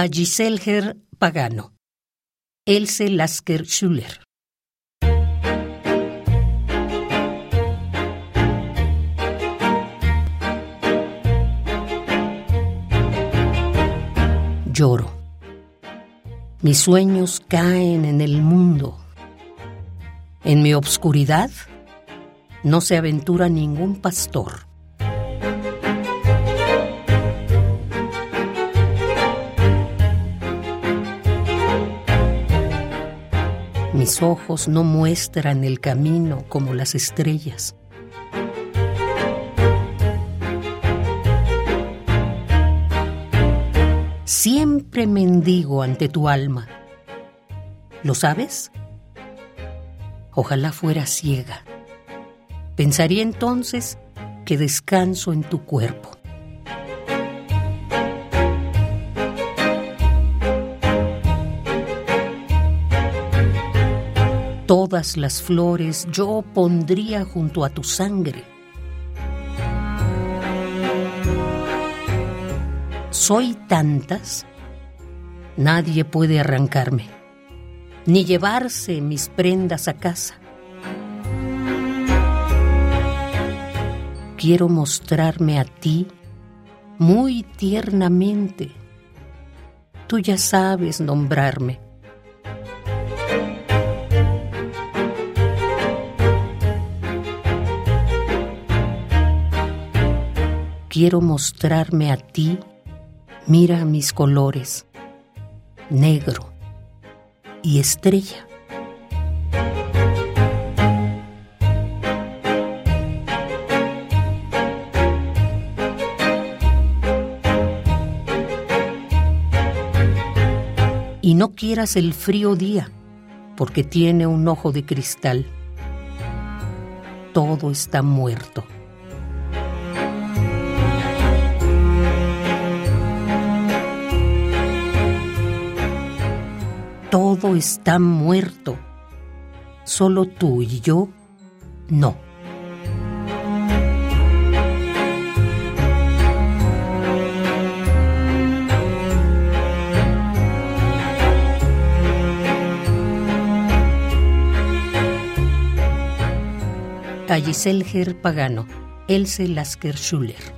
A Giselher Pagano. Else Lasker Schuller. Lloro. Mis sueños caen en el mundo. En mi obscuridad no se aventura ningún pastor. Mis ojos no muestran el camino como las estrellas. Siempre mendigo ante tu alma. ¿Lo sabes? Ojalá fuera ciega. Pensaría entonces que descanso en tu cuerpo. Todas las flores yo pondría junto a tu sangre. Soy tantas, nadie puede arrancarme, ni llevarse mis prendas a casa. Quiero mostrarme a ti muy tiernamente. Tú ya sabes nombrarme quiero mostrarme a ti, mira mis colores, negro y estrella. Y no quieras el frío día, porque tiene un ojo de cristal. Todo está muerto. Todo está muerto. Solo tú y yo, no. A Giselle Pagano, Else Lasker Schuller.